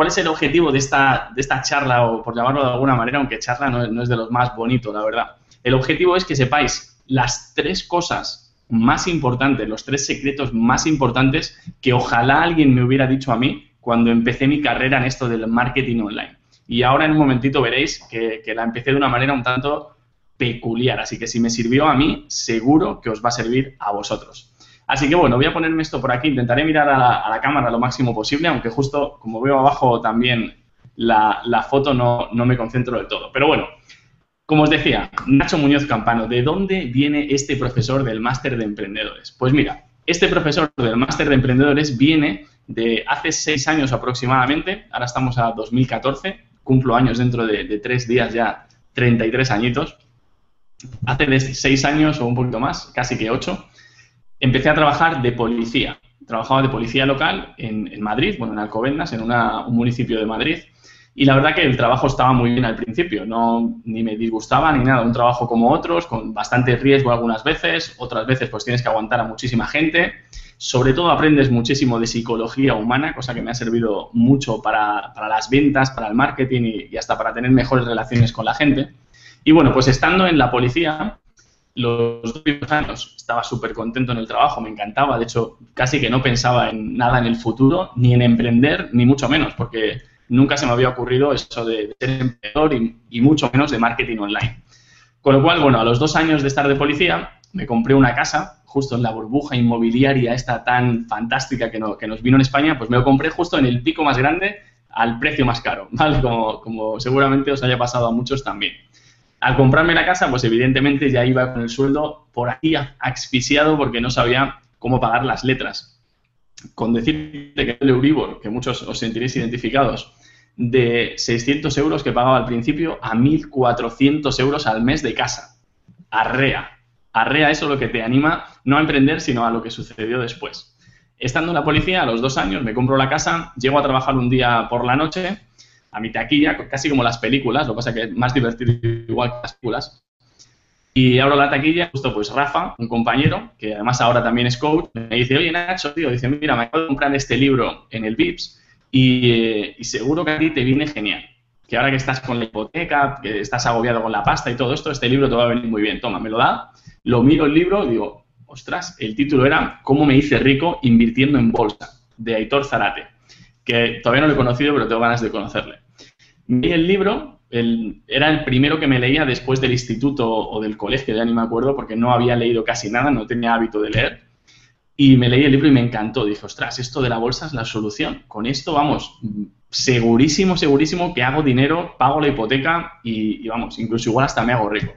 ¿cuál es el objetivo de esta, de esta charla, o por llamarlo de alguna manera, aunque charla no, no es de los más bonitos, la verdad? El objetivo es que sepáis las tres cosas más importantes, los tres secretos más importantes que ojalá alguien me hubiera dicho a mí cuando empecé mi carrera en esto del marketing online. Y ahora en un momentito veréis que, la empecé de una manera un tanto peculiar. Así que si me sirvió a mí, seguro que os va a servir a vosotros. Así que bueno, voy a ponerme esto por aquí. Intentaré mirar a la, cámara lo máximo posible, aunque justo como veo abajo también la, foto no, no me concentro del todo. Pero bueno, como os decía, Nacho Muñoz Campano, ¿de dónde viene este profesor del máster de emprendedores? Pues mira, este profesor del máster de emprendedores viene de hace seis años aproximadamente, ahora estamos a 2014, cumplo años dentro de, tres días ya, 33 añitos. Hace de seis años o un poquito más, casi que ocho, empecé a trabajar de policía. Trabajaba de policía local en, Madrid, bueno, en Alcobendas, en un municipio de Madrid. Y la verdad que el trabajo estaba muy bien al principio, no ni me disgustaba ni nada, un trabajo como otros, con bastante riesgo algunas veces, otras veces pues tienes que aguantar a muchísima gente. Sobre todo aprendes muchísimo de psicología humana, cosa que me ha servido mucho para, las ventas, para el marketing y, hasta para tener mejores relaciones con la gente. Y bueno, pues estando en la policía, los dos años estaba súper contento en el trabajo, me encantaba, de hecho casi que no pensaba en nada en el futuro, ni en emprender, ni mucho menos, porque nunca se me había ocurrido eso de, ser emprendedor y, mucho menos de marketing online. Con lo cual, bueno, a los dos años de estar de policía, me compré una casa justo en la burbuja inmobiliaria esta tan fantástica que, nos vino en España, pues me lo compré justo en el pico más grande al precio más caro, ¿vale? Como, seguramente os haya pasado a muchos también. Al comprarme la casa, pues evidentemente ya iba con el sueldo por aquí asfixiado porque no sabía cómo pagar las letras. Con decirte que el Euribor, que muchos os sentiréis identificados, de 600 euros que pagaba al principio a 1.400 euros al mes de casa. Arrea, arrea eso lo que te anima no a emprender, sino a lo que sucedió después. Estando en la policía, a los dos años, me compro la casa, llego a trabajar un día por la noche, a mi taquilla, casi como las películas, lo que pasa que es más divertido igual que las películas. Y abro la taquilla, justo pues Rafa, un compañero, que además ahora también es coach, me dice, oye Nacho, tío, dice, mira, me acabo de comprar este libro en el VIPS y, eh, y seguro que a ti te viene genial que ahora que estás con la hipoteca, que estás agobiado con la pasta y todo esto, este libro te va a venir muy bien. Toma, me lo da lo miro el libro digo, ostras, el título era ¿Cómo me hice rico invirtiendo en bolsa? de Aitor Zarate, que todavía no lo he conocido, pero tengo ganas de conocerle. Vi el libro, era el primero que me leía después del instituto o del colegio, ya ni me acuerdo, porque no había leído casi nada, no tenía hábito de leer. Y me leí el libro y me encantó. Dije, ostras, esto de la bolsa es la solución. Con esto, vamos, segurísimo, segurísimo que hago dinero, pago la hipoteca y, y vamos, incluso igual hasta me hago rico.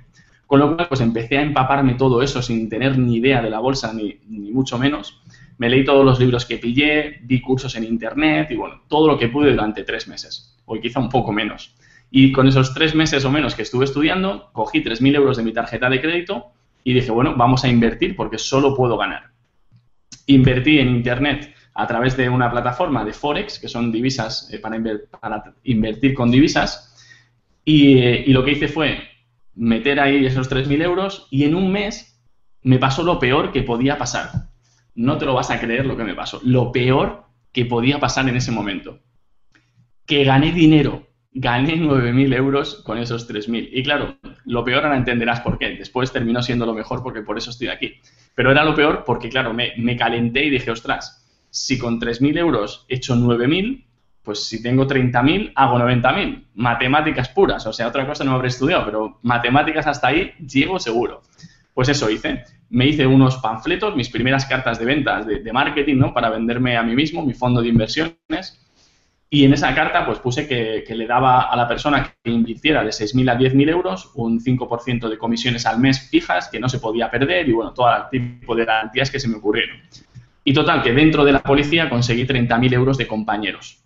Con lo cual, pues empecé a empaparme todo eso sin tener ni idea de la bolsa, ni, mucho menos. Me leí todos los libros que pillé, vi cursos en internet y bueno, todo lo que pude durante tres meses, o quizá un poco menos. Y con esos tres meses o menos que estuve estudiando, cogí 3.000 euros de mi tarjeta de crédito y dije, bueno, vamos a invertir porque solo puedo ganar. Invertí en internet a través de una plataforma de Forex, que son divisas eh, para, invertir con divisas, y, eh, y lo que hice fue meter ahí esos 3.000 euros y en un mes me pasó lo peor que podía pasar. No te lo vas a creer lo que me pasó. Lo peor que podía pasar en ese momento. Que gané dinero. Gané 9.000 euros con esos 3.000. Y claro, lo peor ahora entenderás por qué. Después terminó siendo lo mejor porque por eso estoy aquí. Pero era lo peor porque, claro, me, calenté y dije, ostras, si con 3.000 euros he hecho 9.000, pues si tengo 30.000, hago 90.000. Matemáticas puras, o sea, otra cosa no habré estudiado, pero matemáticas hasta ahí llego seguro. Pues eso hice. Me hice unos panfletos, mis primeras cartas de ventas de, marketing, ¿no? Para venderme a mí mismo, mi fondo de inversiones. Y en esa carta, pues puse que, le daba a la persona que invirtiera de 6.000 a 10.000 euros un 5% de comisiones al mes fijas que no se podía perder y, bueno, todo el tipo de garantías que se me ocurrieron. Y total, que dentro de la policía conseguí 30.000 euros de compañeros.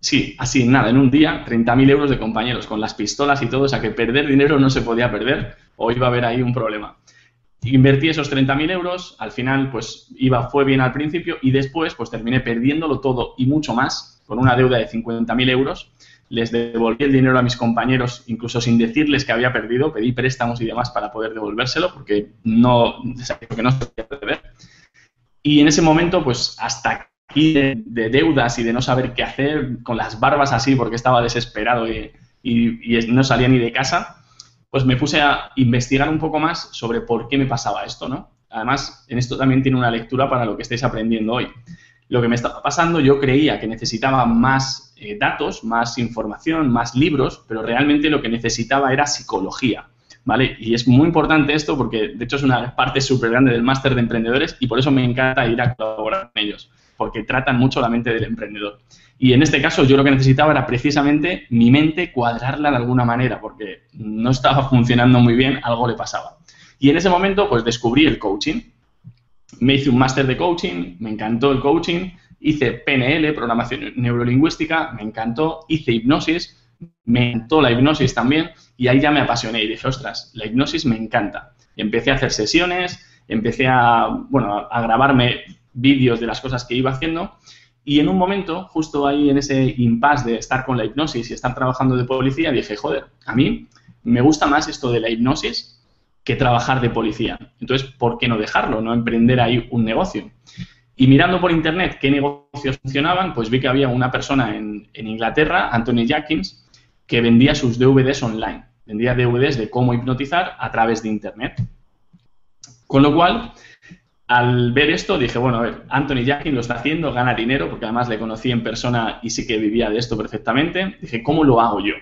Sí, así, nada, en un día, 30.000 euros de compañeros con las pistolas y todo, o sea que perder dinero no se podía perder o iba a haber ahí un problema. Invertí esos 30.000 euros, al final pues iba, fue bien al principio y después pues terminé perdiéndolo todo y mucho más con una deuda de 50.000 euros. Les devolví el dinero a mis compañeros, incluso sin decirles que había perdido, pedí préstamos y demás para poder devolvérselo porque no, porque no se podía perder. Y en ese momento, pues hasta y de, deudas y de no saber qué hacer, con las barbas así porque estaba desesperado y, no salía ni de casa, pues me puse a investigar un poco más sobre por qué me pasaba esto, ¿no? Además, en esto también tiene una lectura para lo que estáis aprendiendo hoy. Lo que me estaba pasando, yo creía que necesitaba más eh, datos, más información, más libros, pero realmente lo que necesitaba era psicología. ¿Vale? Y es muy importante esto porque, de hecho, es una parte súper grande del máster de emprendedores y por eso me encanta ir a colaborar con ellos porque tratan mucho la mente del emprendedor. Y en este caso yo lo que necesitaba era precisamente mi mente cuadrarla de alguna manera, porque no estaba funcionando muy bien, algo le pasaba. Y en ese momento pues descubrí el coaching. Me hice un máster de coaching, me encantó el coaching, hice PNL, programación neurolingüística, me encantó, hice hipnosis, me encantó la hipnosis también, y ahí ya me apasioné y dije, ostras, la hipnosis me encanta. Y empecé a hacer sesiones, empecé a, bueno, a grabarme vídeos de las cosas que iba haciendo. Y en un momento, justo ahí en ese impasse de estar con la hipnosis y estar trabajando de policía, dije, joder, a mí me gusta más esto de la hipnosis que trabajar de policía. Entonces, ¿por qué no dejarlo? No emprender ahí un negocio. Y mirando por internet qué negocios funcionaban, pues vi que había una persona en, en Inglaterra, Anthony Jackins, que vendía sus DVDs online. Vendía DVDs de cómo hipnotizar a través de internet. Con lo cual, al ver esto dije, bueno, a ver, Anthony Jackin lo está haciendo, gana dinero, porque además le conocí en persona y sí que vivía de esto perfectamente. Dije, ¿cómo lo hago yo?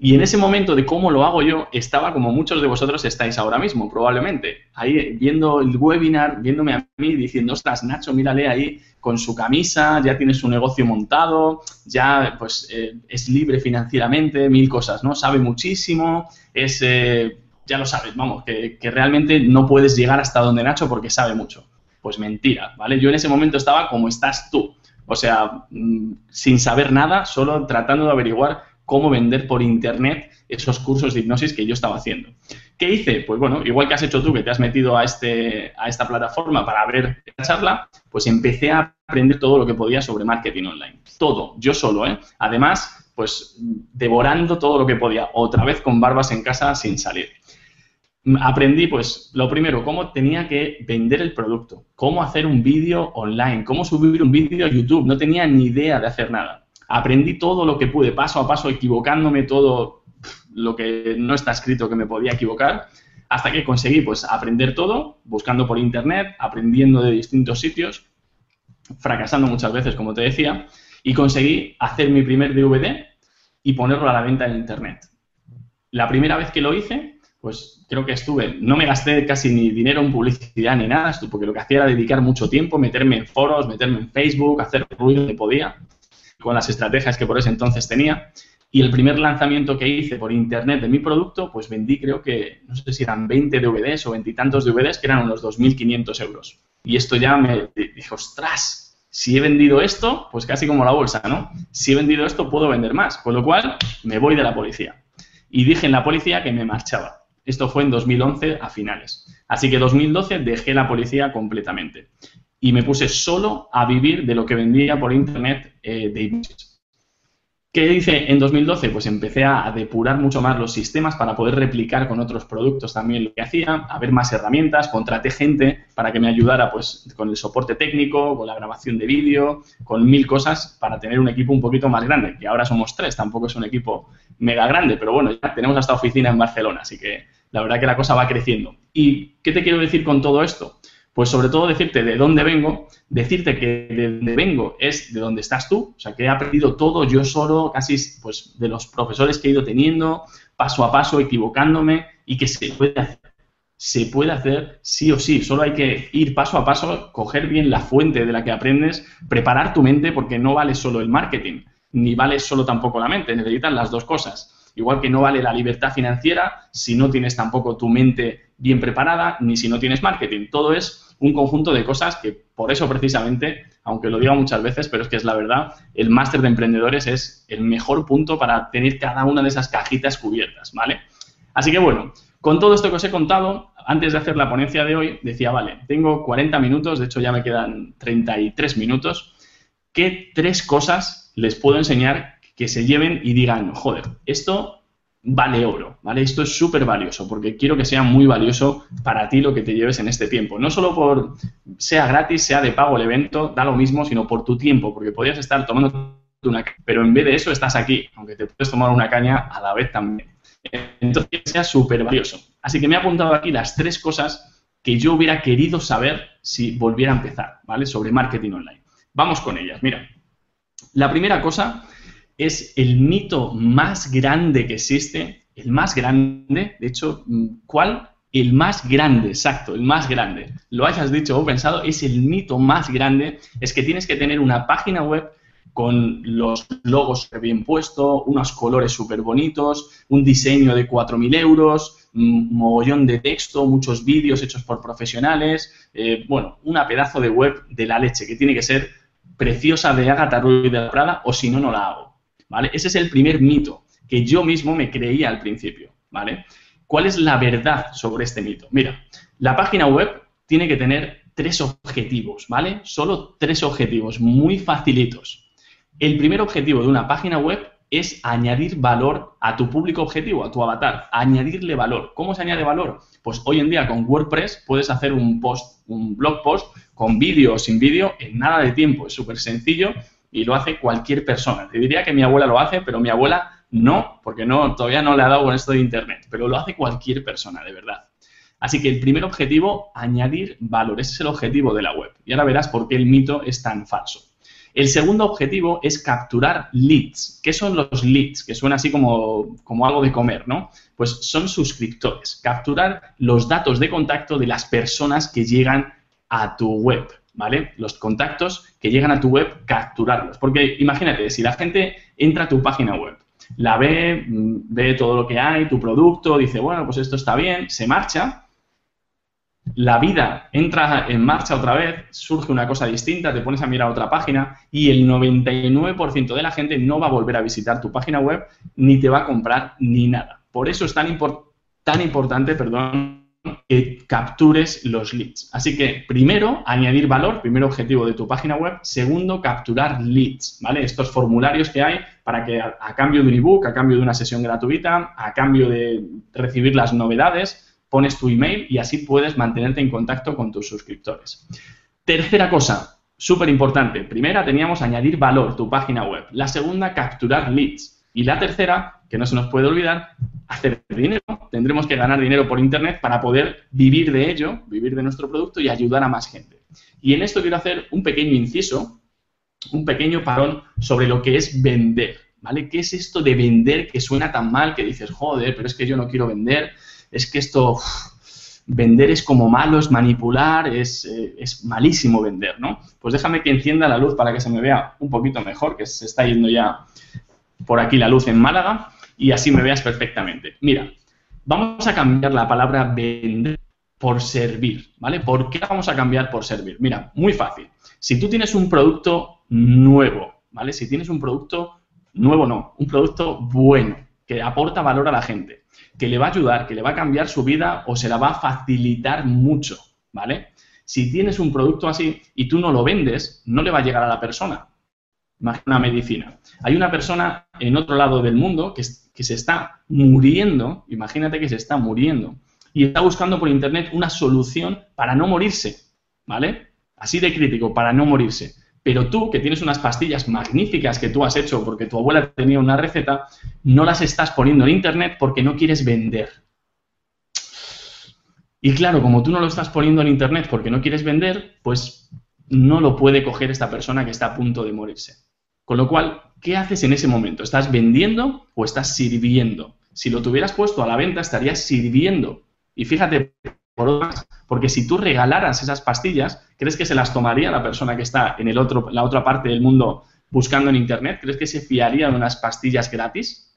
Y en ese momento de cómo lo hago yo, estaba como muchos de vosotros estáis ahora mismo, probablemente. Ahí viendo el webinar, viéndome a mí, diciendo, ostras, Nacho, mírale ahí con su camisa, ya tiene su negocio montado, ya pues eh, es libre financieramente, mil cosas, ¿no? Sabe muchísimo, es... Eh, ya lo sabes, vamos, que, realmente no puedes llegar hasta donde Nacho porque sabe mucho. Pues mentira, ¿vale? Yo en ese momento estaba como estás tú, o sea, mm, sin saber nada, solo tratando de averiguar cómo vender por internet esos cursos de hipnosis que yo estaba haciendo. ¿Qué hice? Pues bueno, igual que has hecho tú, que te has metido a, este, a esta plataforma para ver la charla, pues empecé a aprender todo lo que podía sobre marketing online. Todo, yo solo, ¿eh? Además, pues devorando todo lo que podía, otra vez con barbas en casa sin salir aprendí, pues, lo primero, cómo tenía que vender el producto, cómo hacer un vídeo online, cómo subir un vídeo a YouTube. No tenía ni idea de hacer nada. Aprendí todo lo que pude, paso a paso, equivocándome todo lo que no está escrito que me podía equivocar, hasta que conseguí, pues, aprender todo, buscando por internet, aprendiendo de distintos sitios, fracasando muchas veces, como te decía, y conseguí hacer mi primer DVD y ponerlo a la venta en internet. La primera vez que lo hice, pues creo que estuve, no me gasté casi ni dinero en publicidad ni nada, porque lo que hacía era dedicar mucho tiempo, meterme en foros, meterme en Facebook, hacer ruido que podía, con las estrategias que por ese entonces tenía. Y el primer lanzamiento que hice por internet de mi producto, pues vendí creo que, no sé si eran 20 DVDs o veintitantos DVDs, que eran unos 2.500 euros. Y esto ya me dije, ostras, si he vendido esto, pues casi como la bolsa, ¿no? Si he vendido esto, puedo vender más. Con lo cual, me voy de la policía. Y dije en la policía que me marchaba. Esto fue en 2011 a finales. Así que 2012 dejé la policía completamente y me puse solo a vivir de lo que vendía por internet eh, de hipnosis. ¿Qué hice en 2012? Pues empecé a depurar mucho más los sistemas para poder replicar con otros productos también lo que hacía, a ver más herramientas, contraté gente para que me ayudara pues con el soporte técnico, con la grabación de vídeo, con mil cosas para tener un equipo un poquito más grande, que ahora somos tres, tampoco es un equipo mega grande, pero bueno, ya tenemos hasta oficina en Barcelona, así que la verdad que la cosa va creciendo. ¿Y qué te quiero decir con todo esto? Pues sobre todo decirte de dónde vengo, decirte que de dónde vengo es de dónde estás tú, o sea, que he aprendido todo yo solo, casi pues de los profesores que he ido teniendo, paso a paso, equivocándome y que se puede hacer. Se puede hacer sí o sí, solo hay que ir paso a paso, coger bien la fuente de la que aprendes, preparar tu mente porque no vale solo el marketing, ni vale solo tampoco la mente, necesitan las dos cosas. Igual que no vale la libertad financiera si no tienes tampoco tu mente bien preparada, ni si no tienes marketing. Todo es un conjunto de cosas que por eso precisamente, aunque lo diga muchas veces, pero es que es la verdad, el máster de emprendedores es el mejor punto para tener cada una de esas cajitas cubiertas, ¿vale? Así que bueno, con todo esto que os he contado, antes de hacer la ponencia de hoy, decía, vale, tengo 40 minutos, de hecho ya me quedan 33 minutos, ¿qué tres cosas les puedo enseñar que se lleven y digan, joder, esto vale oro, ¿vale? Esto es súper valioso porque quiero que sea muy valioso para ti lo que te lleves en este tiempo. No solo por sea gratis, sea de pago el evento, da lo mismo, sino por tu tiempo, porque podrías estar tomando una caña, pero en vez de eso estás aquí, aunque te puedes tomar una caña a la vez también. Entonces, que sea súper valioso. Así que me he apuntado aquí las tres cosas que yo hubiera querido saber si volviera a empezar, ¿vale? Sobre marketing online. Vamos con ellas. Mira, la primera cosa es el mito más grande que existe, el más grande, de hecho, ¿cuál? El más grande, exacto, el más grande. Lo hayas dicho o pensado, es el mito más grande, es que tienes que tener una página web con los logos bien puestos, unos colores súper bonitos, un diseño de 4.000 euros, un mogollón de texto, muchos vídeos hechos por profesionales, eh, bueno, una pedazo de web de la leche que tiene que ser preciosa de Agatha Ruiz de la Prada o si no, no la hago. ¿Vale? Ese es el primer mito que yo mismo me creía al principio, ¿vale? ¿Cuál es la verdad sobre este mito? Mira, la página web tiene que tener tres objetivos, ¿vale? Solo tres objetivos, muy facilitos. El primer objetivo de una página web es añadir valor a tu público objetivo, a tu avatar, añadirle valor. ¿Cómo se añade valor? Pues hoy en día con WordPress puedes hacer un post, un blog post con vídeo o sin vídeo en nada de tiempo, es súper sencillo y lo hace cualquier persona. Te diría que mi abuela lo hace, pero mi abuela no, porque no, todavía no le ha dado con esto de Internet, pero lo hace cualquier persona, de verdad. Así que el primer objetivo, añadir valor. Ese es el objetivo de la web. Y ahora verás por qué el mito es tan falso. El segundo objetivo es capturar leads. ¿Qué son los leads? Que suena así como, como algo de comer, ¿no? Pues son suscriptores. Capturar los datos de contacto de las personas que llegan a tu web. ¿Vale? Los contactos que llegan a tu web, capturarlos. Porque imagínate, si la gente entra a tu página web, la ve, mm, ve todo lo que hay, tu producto, dice, bueno, pues esto está bien, se marcha, la vida entra en marcha otra vez, surge una cosa distinta, te pones a mirar otra página y el 99% de la gente no va a volver a visitar tu página web ni te va a comprar ni nada. Por eso es tan, tan importante, perdón, que captures los leads. Así que, primero, añadir valor, primer objetivo de tu página web. Segundo, capturar leads, ¿vale? Estos formularios que hay para que a, cambio de un ebook, a cambio de una sesión gratuita, a cambio de recibir las novedades, pones tu email y así puedes mantenerte en contacto con tus suscriptores. Tercera cosa, súper importante. Primera, teníamos añadir valor, tu página web. La segunda, capturar leads. Y la tercera, que no se nos puede olvidar, hacer dinero. Tendremos que ganar dinero por Internet para poder vivir de ello, vivir de nuestro producto y ayudar a más gente. Y en esto quiero hacer un pequeño inciso, un pequeño parón sobre lo que es vender. ¿Vale? ¿Qué es esto de vender que suena tan mal que dices, joder, pero es que yo no quiero vender, es que esto, vender es como malo, es manipular, es, eh, es, malísimo vender, ¿no? Pues déjame que encienda la luz para que se me vea un poquito mejor, que se está yendo ya por aquí la luz en Málaga y así me veas perfectamente. Mira, vamos a cambiar la palabra vender por servir, ¿vale? ¿Por qué la vamos a cambiar por servir? Mira, muy fácil. Si tú tienes un producto nuevo, ¿vale? Si tienes un producto nuevo, no, un producto bueno, que aporta valor a la gente, que le va a ayudar, que le va a cambiar su vida o se la va a facilitar mucho, ¿vale? Si tienes un producto así y tú no lo vendes, no le va a llegar a la persona. Imagina una medicina. Hay una persona en otro lado del mundo que, que se está muriendo, imagínate que se está muriendo, y está buscando por internet una solución para no morirse, ¿vale? Así de crítico, para no morirse. Pero tú, que tienes unas pastillas magníficas que tú has hecho porque tu abuela tenía una receta, no las estás poniendo en internet porque no quieres vender. Y claro, como tú no lo estás poniendo en internet porque no quieres vender, pues no lo puede coger esta persona que está a punto de morirse. Con lo cual, ¿qué haces en ese momento? ¿Estás vendiendo o estás sirviendo? Si lo tuvieras puesto a la venta, estarías sirviendo. Y fíjate, por porque si tú regalaras esas pastillas, ¿crees que se las tomaría la persona que está en el otro, la otra parte del mundo buscando en Internet? ¿Crees que se fiaría de unas pastillas gratis?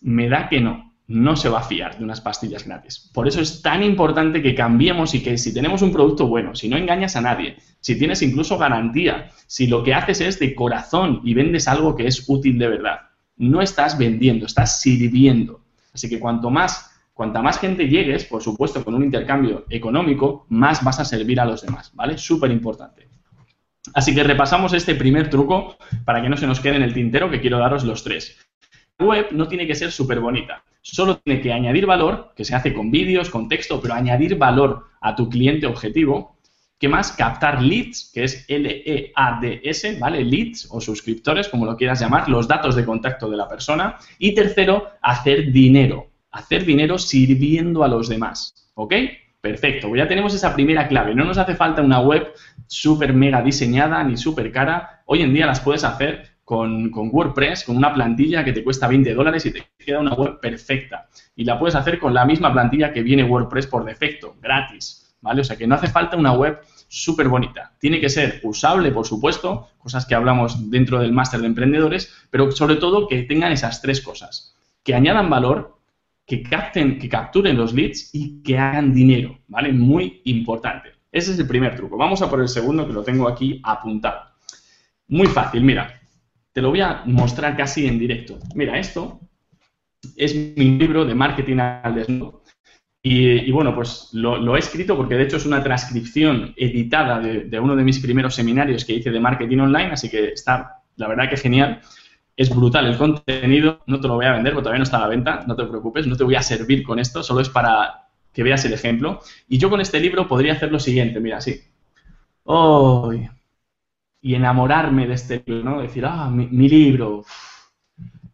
Me da que no no se va a fiar de unas pastillas gratis. Por eso es tan importante que cambiemos y que si tenemos un producto bueno, si no engañas a nadie, si tienes incluso garantía, si lo que haces es de corazón y vendes algo que es útil de verdad, no estás vendiendo, estás sirviendo. Así que cuanto más, cuanta más gente llegues, por supuesto, con un intercambio económico, más vas a servir a los demás, ¿vale? Súper importante. Así que repasamos este primer truco para que no se nos quede en el tintero, que quiero daros los tres. Web no tiene que ser súper bonita. Solo tiene que añadir valor, que se hace con vídeos, con texto, pero añadir valor a tu cliente objetivo. ¿Qué más? Captar leads, que es L-E-A-D-S, ¿vale? Leads o suscriptores, como lo quieras llamar, los datos de contacto de la persona. Y tercero, hacer dinero. Hacer dinero sirviendo a los demás. ¿Ok? Perfecto, pues ya tenemos esa primera clave. No nos hace falta una web súper mega diseñada ni súper cara. Hoy en día las puedes hacer con, WordPress, con una plantilla que te cuesta 20 dólares y te queda una web perfecta. Y la puedes hacer con la misma plantilla que viene WordPress por defecto, gratis. ¿Vale? O sea que no hace falta una web súper bonita. Tiene que ser usable, por supuesto, cosas que hablamos dentro del máster de emprendedores, pero sobre todo que tengan esas tres cosas. Que añadan valor, que capten, que capturen los leads y que hagan dinero, ¿vale? Muy importante. Ese es el primer truco. Vamos a por el segundo que lo tengo aquí apuntado. Muy fácil, mira. Te lo voy a mostrar casi en directo. Mira, esto es mi libro de marketing al desnudo. Y, bueno, pues lo, he escrito porque de hecho es una transcripción editada de, uno de mis primeros seminarios que hice de marketing online, así que está, la verdad que genial. Es brutal el contenido, no te lo voy a vender porque todavía no está a la venta, no te preocupes, no te voy a servir con esto, solo es para que veas el ejemplo. Y yo con este libro podría hacer lo siguiente, mira, así. Oh, y enamorarme de este libro, ¿no? Decir, ah, mi, libro,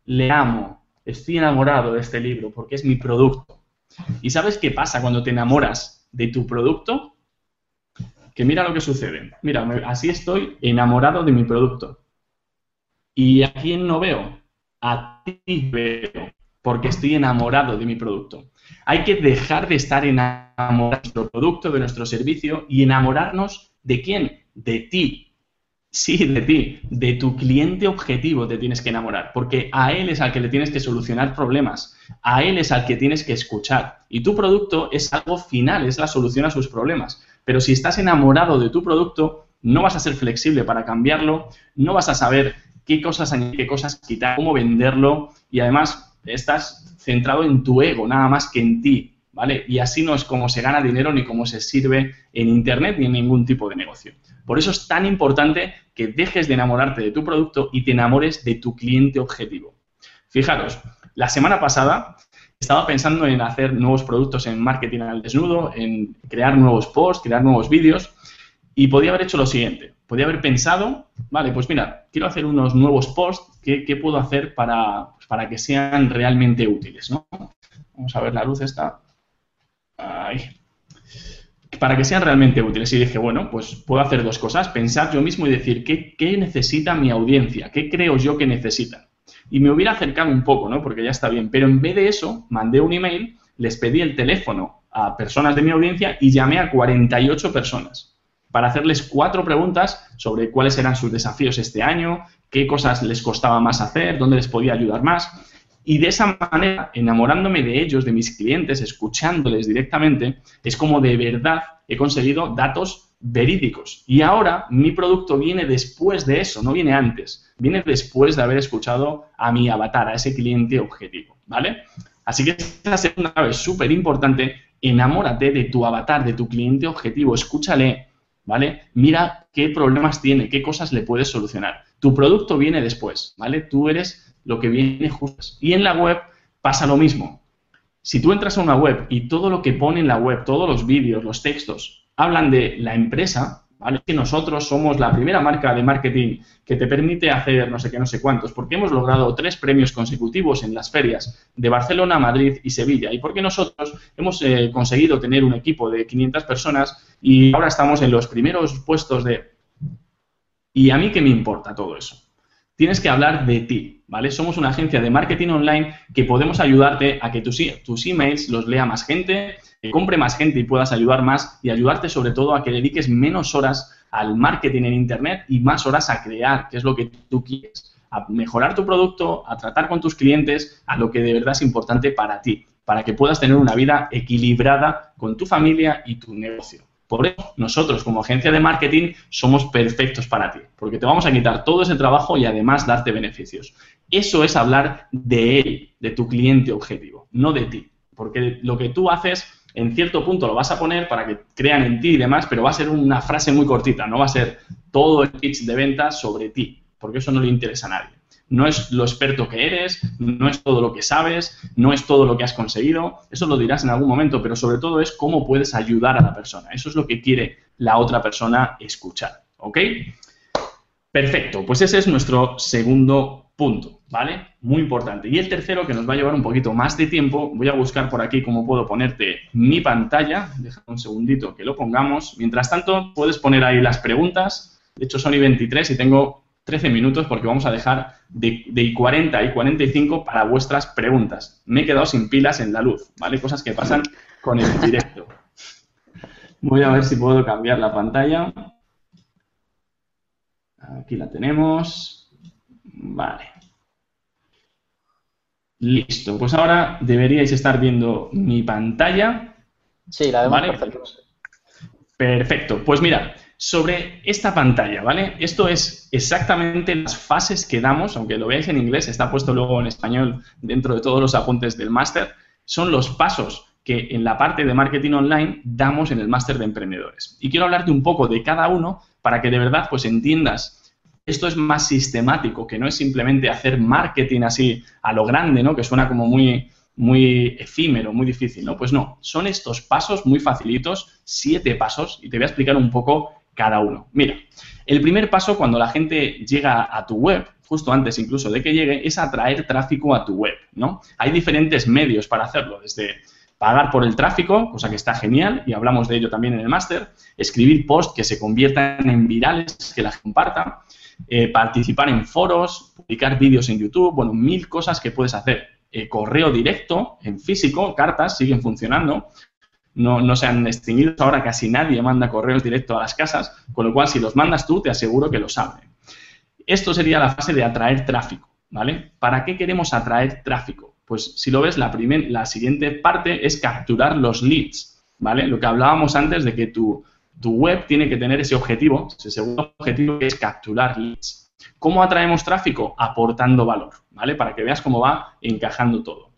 le amo, estoy enamorado de este libro porque es mi producto. ¿Y sabes qué pasa cuando te enamoras de tu producto? Que mira lo que sucede. Mira, así estoy enamorado de mi producto. ¿Y a quién no veo? A ti veo, porque estoy enamorado de mi producto. Hay que dejar de estar enamorados de nuestro producto, de nuestro servicio y enamorarnos de quién? De ti, Sí, de ti, de tu cliente objetivo te tienes que enamorar, porque a él es al que le tienes que solucionar problemas, a él es al que tienes que escuchar. Y tu producto es algo final, es la solución a sus problemas. Pero si estás enamorado de tu producto, no vas a ser flexible para cambiarlo, no vas a saber qué cosas añadir, qué cosas quitar, cómo venderlo y además estás centrado en tu ego, nada más que en ti, ¿vale? Y así no es como se gana dinero ni cómo se sirve en Internet ni en ningún tipo de negocio. Por eso es tan importante que dejes de enamorarte de tu producto y te enamores de tu cliente objetivo. Fijaros, la semana pasada estaba pensando en hacer nuevos productos en marketing al desnudo, en crear nuevos posts, crear nuevos vídeos y podía haber hecho lo siguiente. Podía haber pensado, vale, pues mira, quiero hacer unos nuevos posts, ¿qué, puedo hacer para, pues para, que sean realmente útiles? Vamos a ver la luz esta. Ahí para que sean realmente útiles. Y dije, bueno, pues puedo hacer dos cosas, pensar yo mismo y decir, ¿qué, ¿qué, necesita mi audiencia? ¿Qué creo yo que necesitan? Y me hubiera acercado un poco, ¿no? Porque ya está bien. Pero en vez de eso, mandé un email, les pedí el teléfono a personas de mi audiencia y llamé a 48 personas para hacerles cuatro preguntas sobre cuáles eran sus desafíos este año, qué cosas les costaba más hacer, dónde les podía ayudar más. Y de esa manera, enamorándome de ellos, de mis clientes, escuchándoles directamente, es como de verdad he conseguido datos verídicos. Y ahora mi producto viene después de eso, no viene antes. Viene después de haber escuchado a mi avatar, a ese cliente objetivo, ¿vale? Así que esta segunda clave es súper importante. Enamórate de tu avatar, de tu cliente objetivo. Escúchale, ¿vale? Mira qué problemas tiene, qué cosas le puedes solucionar. Tu producto viene después, ¿vale? Tú eres lo que viene justo. Y en la web pasa lo mismo. Si tú entras a una web y todo lo que pone en la web, todos los vídeos, los textos, hablan de la empresa, ¿vale? Que nosotros somos la primera marca de marketing que te permite hacer no sé qué, no sé cuántos, porque hemos logrado tres premios consecutivos en las ferias de Barcelona, Madrid y Sevilla, y porque nosotros hemos eh, conseguido tener un equipo de 500 personas y ahora estamos en los primeros puestos de... ¿Y a mí qué me importa todo eso? tienes que hablar de ti, ¿vale? Somos una agencia de marketing online que podemos ayudarte a que tus, tus emails los lea más gente, que compre más gente y puedas ayudar más y ayudarte sobre todo a que dediques menos horas al marketing en Internet y más horas a crear, que es lo que tú quieres, a mejorar tu producto, a tratar con tus clientes, a lo que de verdad es importante para ti, para que puedas tener una vida equilibrada con tu familia y tu negocio. Por eso nosotros como agencia de marketing somos perfectos para ti, porque te vamos a quitar todo ese trabajo y además darte beneficios. Eso es hablar de él, de tu cliente objetivo, no de ti, porque lo que tú haces en cierto punto lo vas a poner para que crean en ti y demás, pero va a ser una frase muy cortita, no va a ser todo el pitch de venta sobre ti, porque eso no le interesa a nadie. No es lo experto que eres, no es todo lo que sabes, no es todo lo que has conseguido, eso lo dirás en algún momento, pero sobre todo es cómo puedes ayudar a la persona. Eso es lo que quiere la otra persona escuchar, ¿ok? Perfecto, pues ese es nuestro segundo punto, ¿vale? Muy importante. Y el tercero, que nos va a llevar un poquito más de tiempo, voy a buscar por aquí cómo puedo ponerte mi pantalla. Déjame un segundito que lo pongamos. Mientras tanto, puedes poner ahí las preguntas. De hecho, son y 23 y tengo 13 minutos porque vamos a dejar de, de 40 y 45 para vuestras preguntas. Me he quedado sin pilas en la luz, ¿vale? Cosas que pasan con el directo. Voy a ver si puedo cambiar la pantalla. Aquí la tenemos. Vale. Listo. Pues ahora deberíais estar viendo mi pantalla. Sí, la vemos perfecto. Perfecto. Pues mira, sobre esta pantalla, ¿vale? Esto es exactamente las fases que damos, aunque lo veáis en inglés, está puesto luego en español dentro de todos los apuntes del máster, son los pasos que en la parte de marketing online damos en el máster de emprendedores. Y quiero hablarte un poco de cada uno para que de verdad pues entiendas esto es más sistemático, que no es simplemente hacer marketing así a lo grande, ¿no? Que suena como muy, muy efímero, muy difícil, ¿no? Pues no, son estos pasos muy facilitos, siete pasos, y te voy a explicar un poco cada uno. Mira, el primer paso cuando la gente llega a tu web, justo antes incluso de que llegue, es atraer tráfico a tu web, ¿no? Hay diferentes medios para hacerlo, desde pagar por el tráfico, cosa que está genial, y hablamos de ello también en el máster, escribir posts que se conviertan en virales, que la comparta, eh, participar en foros, publicar vídeos en YouTube, bueno, mil cosas que puedes hacer. Eh, correo directo, en físico, cartas, siguen funcionando, no, no, se han extinguido, ahora casi nadie manda correos directos a las casas, con lo cual si los mandas tú, te aseguro que los abren. Esto sería la fase de atraer tráfico, ¿vale? ¿Para qué queremos atraer tráfico? Pues si lo ves, la, la siguiente parte es capturar los leads, ¿vale? Lo que hablábamos antes de que tu, tu web tiene que tener ese objetivo, ese segundo objetivo que es capturar leads. ¿Cómo atraemos tráfico? Aportando valor, ¿vale? Para que veas cómo va encajando todo.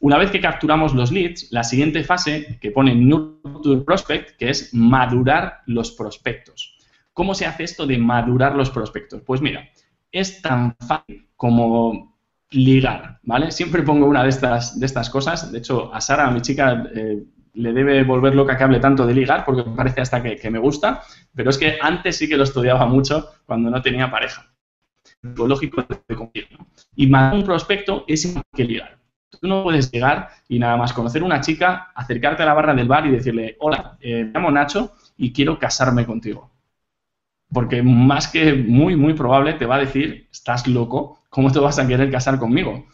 Una vez que capturamos los leads, la siguiente fase que pone Nurture Prospect, que es madurar los prospectos. ¿Cómo se hace esto de madurar los prospectos? Pues mira, es tan fácil como ligar, ¿vale? Siempre pongo una de estas, de estas cosas. De hecho, a Sara, mi chica, eh, le debe volver loca que hable tanto de ligar, porque parece hasta que, me gusta, pero es que antes sí que lo estudiaba mucho cuando no tenía pareja. Lo lógico de cumplir, Y más un prospecto es igual que ligar. Tú no puedes llegar y nada más conocer una chica, acercarte a la barra del bar y decirle, hola, eh, me llamo Nacho y quiero casarme contigo. Porque más que muy, muy probable te va a decir, estás loco, ¿cómo te vas a querer casar conmigo?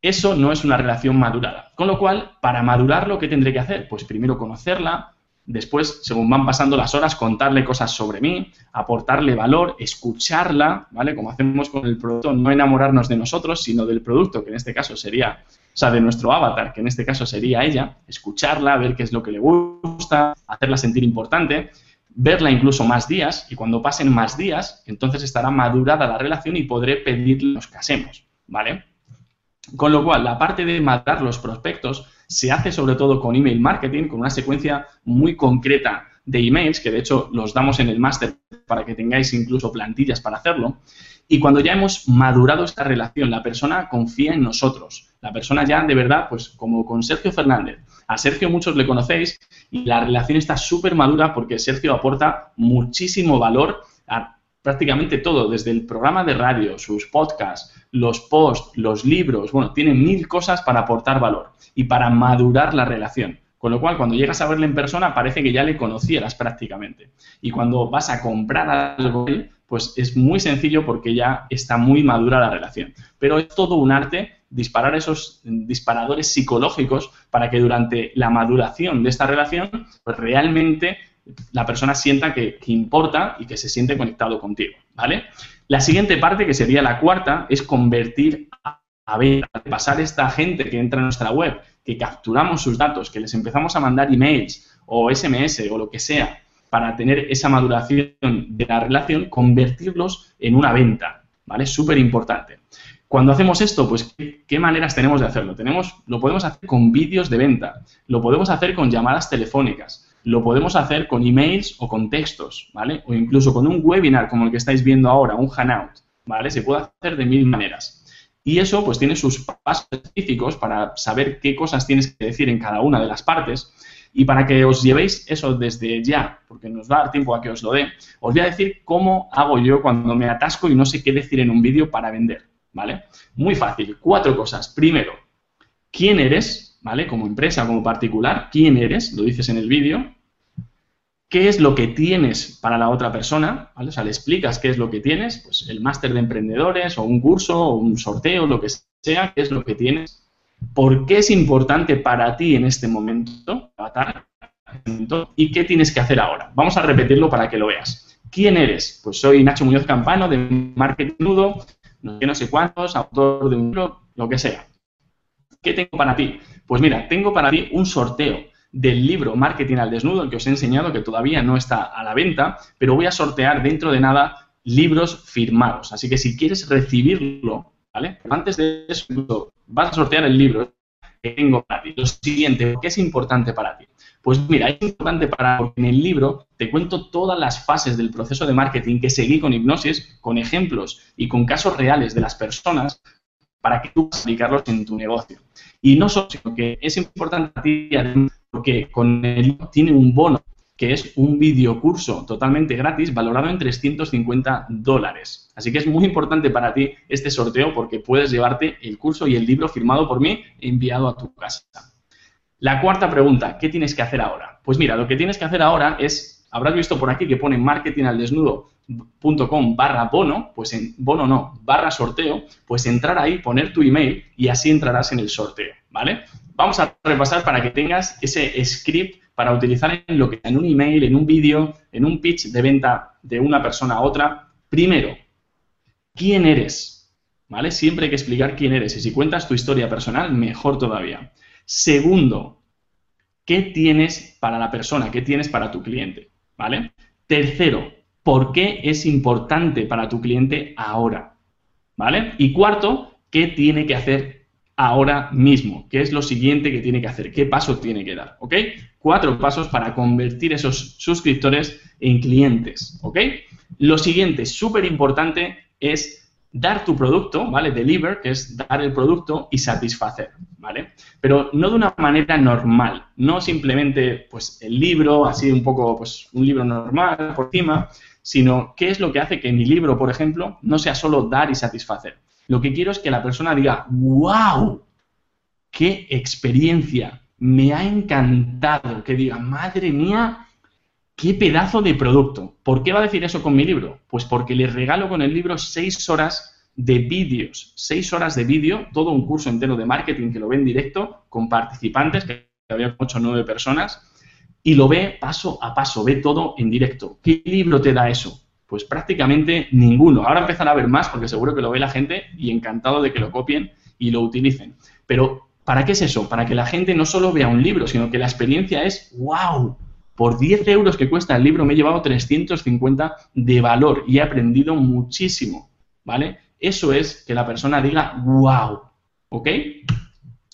Eso no es una relación madurada. Con lo cual, para madurarlo, ¿qué tendré que hacer? Pues primero conocerla, después, según van pasando las horas, contarle cosas sobre mí, aportarle valor, escucharla, ¿vale? Como hacemos con el producto, no enamorarnos de nosotros, sino del producto, que en este caso sería, o sea, de nuestro avatar, que en este caso sería ella, escucharla, ver qué es lo que le gusta, hacerla sentir importante, verla incluso más días y cuando pasen más días, entonces estará madurada la relación y podré pedirle que nos casemos, ¿vale? Con lo cual, la parte de matar los prospectos se hace sobre todo con email marketing, con una secuencia muy concreta de emails, que de hecho los damos en el máster para que tengáis incluso plantillas para hacerlo. Y cuando ya hemos madurado esta relación, la persona confía en nosotros. La persona ya de verdad, pues como con Sergio Fernández, a Sergio muchos le conocéis y la relación está súper madura porque Sergio aporta muchísimo valor a prácticamente todo, desde el programa de radio, sus podcasts, los posts, los libros, bueno, tiene mil cosas para aportar valor y para madurar la relación. Con lo cual, cuando llegas a verle en persona, parece que ya le conocieras prácticamente. Y cuando vas a comprar algo, pues es muy sencillo porque ya está muy madura la relación. Pero es todo un arte disparar esos disparadores psicológicos para que durante la maduración de esta relación, pues realmente la persona sienta que, importa y que se siente conectado contigo, ¿vale? La siguiente parte, que sería la cuarta, es convertir a, ver, pasar esta gente que entra en nuestra web, que capturamos sus datos, que les empezamos a mandar emails o SMS o lo que sea para tener esa maduración de la relación, convertirlos en una venta, ¿vale? Súper importante. Cuando hacemos esto, pues, ¿qué, maneras tenemos de hacerlo? Tenemos, lo podemos hacer con vídeos de venta, lo podemos hacer con llamadas telefónicas, lo podemos hacer con emails o con textos, ¿vale? O incluso con un webinar como el que estáis viendo ahora, un Hanout, ¿vale? Se puede hacer de mil maneras. Y eso pues tiene sus pasos específicos para saber qué cosas tienes que decir en cada una de las partes. Y para que os llevéis eso desde ya, porque nos va a dar tiempo a que os lo dé, os voy a decir cómo hago yo cuando me atasco y no sé qué decir en un vídeo para vender, ¿vale? Muy fácil, cuatro cosas. Primero, ¿quién eres? ¿Vale? Como empresa, como particular, ¿quién eres? Lo dices en el vídeo qué es lo que tienes para la otra persona, ¿vale? O sea, le explicas qué es lo que tienes, pues el máster de emprendedores o un curso o un sorteo, lo que sea, qué es lo que tienes, por qué es importante para ti en este momento, y qué tienes que hacer ahora. Vamos a repetirlo para que lo veas. ¿Quién eres? Pues soy Nacho Muñoz Campano de Marketing Nudo, no sé, no sé cuántos, autor de un libro, lo que sea. ¿Qué tengo para ti? Pues mira, tengo para ti un sorteo del libro Marketing al Desnudo, el que os he enseñado, que todavía no está a la venta, pero voy a sortear dentro de nada libros firmados. Así que si quieres recibirlo, ¿vale? antes de eso, vas a sortear el libro que tengo para ti. Lo siguiente, ¿qué es importante para ti? Pues mira, es importante para porque en el libro te cuento todas las fases del proceso de marketing que seguí con hipnosis, con ejemplos y con casos reales de las personas para que tú puedas aplicarlos en tu negocio. Y no solo, sino que es importante para ti, porque con el tiene un bono que es un videocurso totalmente gratis valorado en 350 dólares. Así que es muy importante para ti este sorteo porque puedes llevarte el curso y el libro firmado por mí enviado a tu casa. La cuarta pregunta, ¿qué tienes que hacer ahora? Pues mira, lo que tienes que hacer ahora es, habrás visto por aquí que pone marketingaldesnudo.com barra bono, pues en bono no, barra sorteo, pues entrar ahí, poner tu email y así entrarás en el sorteo, ¿vale? Vamos a repasar para que tengas ese script para utilizar en lo que en un email, en un vídeo, en un pitch de venta de una persona a otra. Primero, ¿quién eres? ¿Vale? Siempre hay que explicar quién eres y si cuentas tu historia personal, mejor todavía. Segundo, ¿qué tienes para la persona? ¿Qué tienes para tu cliente? ¿Vale? Tercero, ¿por qué es importante para tu cliente ahora? ¿Vale? Y cuarto, ¿qué tiene que hacer ahora mismo. ¿Qué es lo siguiente que tiene que hacer? ¿Qué paso tiene que dar? ¿Ok? Cuatro pasos para convertir esos suscriptores en clientes. ¿Ok? Lo siguiente, súper importante, es dar tu producto, ¿vale? Deliver, que es dar el producto y satisfacer, ¿vale? Pero no de una manera normal, no simplemente, pues, el libro, así un poco, pues, un libro normal por encima, sino qué es lo que hace que mi libro, por ejemplo, no sea solo dar y satisfacer, lo que quiero es que la persona diga, wow, qué experiencia, me ha encantado. Que diga, madre mía, qué pedazo de producto. ¿Por qué va a decir eso con mi libro? Pues porque le regalo con el libro seis horas de vídeos, seis horas de vídeo, todo un curso entero de marketing que lo ve en directo con participantes, que había ocho o nueve personas, y lo ve paso a paso, ve todo en directo. ¿Qué libro te da eso? Pues prácticamente ninguno. Ahora empezará a ver más porque seguro que lo ve la gente y encantado de que lo copien y lo utilicen. Pero, ¿para qué es eso? Para que la gente no solo vea un libro, sino que la experiencia es, wow, por 10 euros que cuesta el libro me he llevado 350 de valor y he aprendido muchísimo, ¿vale? Eso es que la persona diga, wow, ¿ok?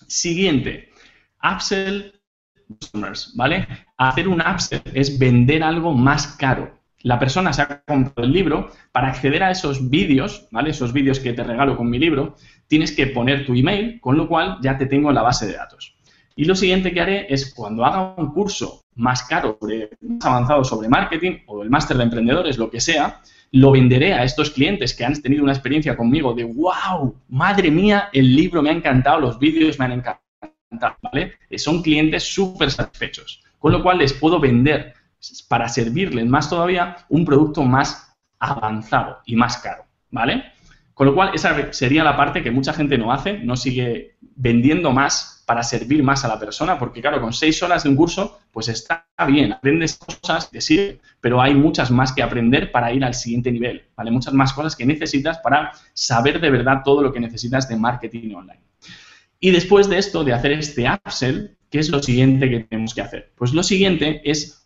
Siguiente, upsell customers, ¿vale? Hacer un upsell es vender algo más caro la persona se ha comprado el libro, para acceder a esos vídeos, ¿vale? Esos vídeos que te regalo con mi libro, tienes que poner tu email, con lo cual ya te tengo en la base de datos. Y lo siguiente que haré es cuando haga un curso más caro, más avanzado sobre marketing o el máster de emprendedores, lo que sea, lo venderé a estos clientes que han tenido una experiencia conmigo de wow, madre mía, el libro me ha encantado, los vídeos me han encantado, ¿vale? Son clientes súper satisfechos. Con lo cual les puedo vender para servirles más todavía un producto más avanzado y más caro, ¿vale? Con lo cual, esa sería la parte que mucha gente no hace, no sigue vendiendo más para servir más a la persona, porque claro, con seis horas de un curso, pues está bien, aprendes cosas, te sirve, pero hay muchas más que aprender para ir al siguiente nivel, ¿vale? Muchas más cosas que necesitas para saber de verdad todo lo que necesitas de marketing online. Y después de esto, de hacer este upsell, ¿qué es lo siguiente que tenemos que hacer? Pues lo siguiente es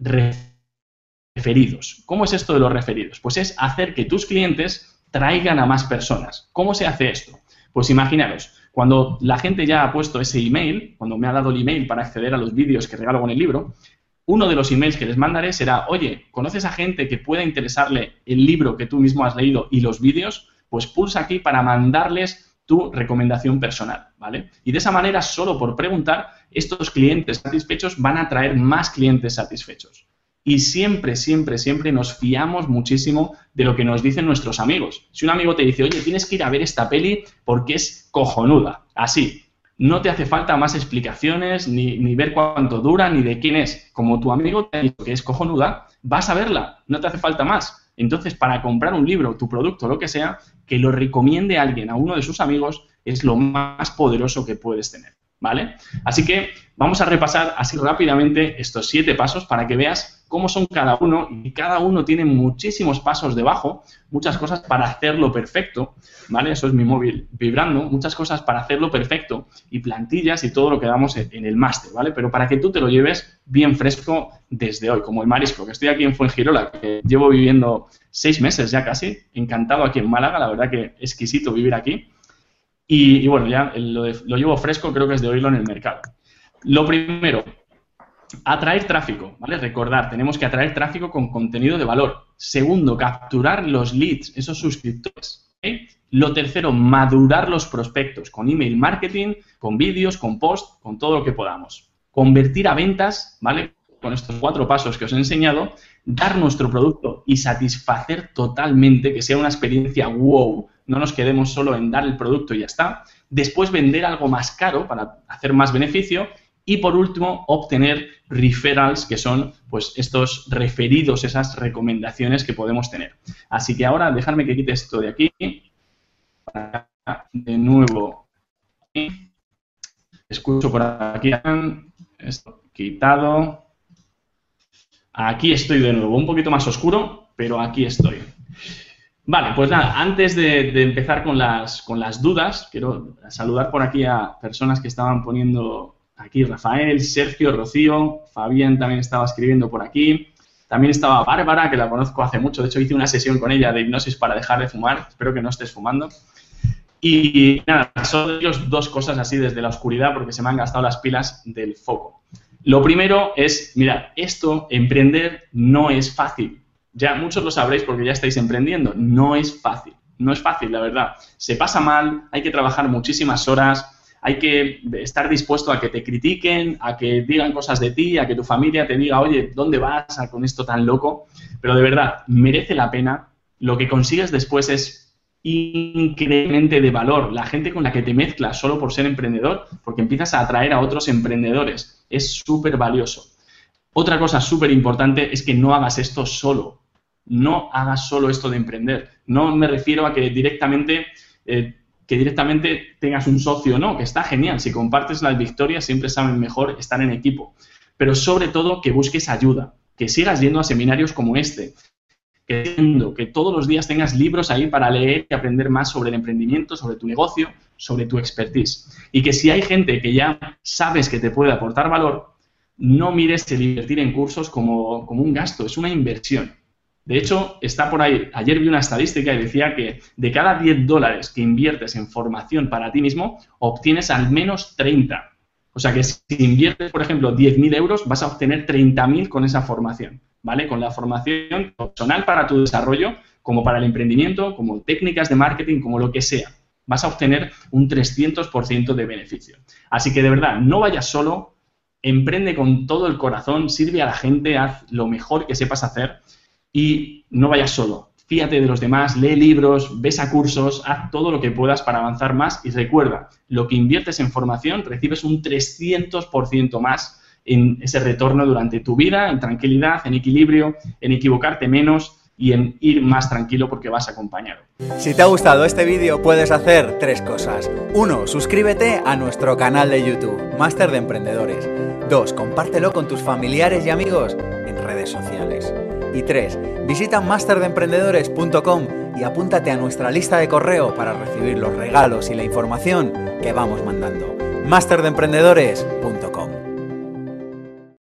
referidos. ¿Cómo es esto de los referidos? Pues es hacer que tus clientes traigan a más personas. ¿Cómo se hace esto? Pues imaginaros, cuando la gente ya ha puesto ese email, cuando me ha dado el email para acceder a los vídeos que regalo con el libro, uno de los emails que les mandaré será, oye, ¿conoces a gente que pueda interesarle el libro que tú mismo has leído y los vídeos? Pues pulsa aquí para mandarles tu recomendación personal, ¿vale? Y de esa manera, solo por preguntar, estos clientes satisfechos van a traer más clientes satisfechos. Y siempre, siempre, siempre nos fiamos muchísimo de lo que nos dicen nuestros amigos. Si un amigo te dice, oye, tienes que ir a ver esta peli porque es cojonuda, así, no te hace falta más explicaciones, ni, ni, ver cuánto dura, ni de quién es. Como tu amigo te ha dicho que es cojonuda, vas a verla, no te hace falta más. Entonces, para comprar un libro, tu producto, lo que sea, que lo recomiende alguien, a uno de sus amigos, es lo más poderoso que puedes tener. ¿Vale? Así que vamos a repasar así rápidamente estos siete pasos para que veas cómo son cada uno y cada uno tiene muchísimos pasos debajo, muchas cosas para hacerlo perfecto, ¿vale? Eso es mi móvil vibrando, muchas cosas para hacerlo perfecto y plantillas y todo lo que damos en el máster, ¿vale? Pero para que tú te lo lleves bien fresco desde hoy, como el marisco, que estoy aquí en Fuengirola, que llevo viviendo seis meses ya casi, encantado aquí en Málaga, la verdad que exquisito vivir aquí. Y, bueno, ya lo, llevo fresco, creo que es de oírlo en el mercado. Lo primero, atraer tráfico, ¿vale? Recordar, tenemos que atraer tráfico con contenido de valor. Segundo, capturar los leads, esos suscriptores. Lo tercero, madurar los prospectos con email marketing, con vídeos, con post, con todo lo que podamos. Convertir a ventas, ¿vale? Con estos cuatro pasos que os he enseñado, dar nuestro producto y satisfacer totalmente, que sea una experiencia wow, no nos quedemos solo en dar el producto y ya está. Después vender algo más caro para hacer más beneficio y por último obtener referrals, que son pues estos referidos, esas recomendaciones que podemos tener. Así que ahora dejarme que quite esto de aquí. De nuevo. Escucho por aquí. Esto quitado. Aquí estoy de nuevo, un poquito más oscuro, pero aquí estoy. Vale, pues nada, antes de, empezar con las, con las dudas, quiero saludar por aquí a personas que estaban poniendo aquí, Rafael, Sergio, Rocío, Fabián también estaba escribiendo por aquí, también estaba Bárbara, que la conozco hace mucho, de hecho hice una sesión con ella de hipnosis para dejar de fumar, espero que no estés fumando. Y nada, son ellos dos cosas así desde la oscuridad porque se me han gastado las pilas del foco. Lo primero es, mira, esto, emprender no es fácil ya muchos lo sabréis porque ya estáis emprendiendo. No es fácil, no es fácil, la verdad. Se pasa mal, hay que trabajar muchísimas horas, hay que estar dispuesto a que te critiquen, a que digan cosas de ti, a que tu familia te diga, oye, ¿dónde vas con esto tan loco? Pero de verdad, merece la pena. Lo que consigues después es increíblemente de valor. La gente con la que te mezclas solo por ser emprendedor, porque empiezas a atraer a otros emprendedores. Es súper valioso. Otra cosa súper importante es que no hagas esto solo no hagas solo esto de emprender. No me refiero a que directamente, eh, que directamente tengas un socio, no, que está genial. Si compartes las victorias, siempre saben mejor estar en equipo. Pero sobre todo que busques ayuda, que sigas yendo a seminarios como este, que, que todos los días tengas libros ahí para leer y aprender más sobre el emprendimiento, sobre tu negocio, sobre tu expertise. Y que si hay gente que ya sabes que te puede aportar valor, no mires el invertir en cursos como, como un gasto, es una inversión. De hecho, está por ahí, ayer vi una estadística y decía que de cada 10 dólares que inviertes en formación para ti mismo, obtienes al menos 30. O sea que si inviertes, por ejemplo, 10.000 euros, vas a obtener 30.000 con esa formación, ¿vale? Con la formación personal para tu desarrollo, como para el emprendimiento, como técnicas de marketing, como lo que sea. Vas a obtener un 300% de beneficio. Así que de verdad, no vayas solo, emprende con todo el corazón, sirve a la gente, haz lo mejor que sepas hacer y no vayas solo. Fíjate de los demás, lee libros, ves a cursos, haz todo lo que puedas para avanzar más y recuerda, lo que inviertes en formación recibes un 300% más en ese retorno durante tu vida, en tranquilidad, en equilibrio, en equivocarte menos y en ir más tranquilo porque vas acompañado. Si te ha gustado este vídeo puedes hacer tres cosas. Uno, suscríbete a nuestro canal de YouTube, Máster de Emprendedores. Dos, compártelo con tus familiares y amigos en redes sociales. Y 3. Visita masterdeemprendedores.com y apúntate a nuestra lista de correo para recibir los regalos y la información que vamos mandando. masterdeemprendedores.com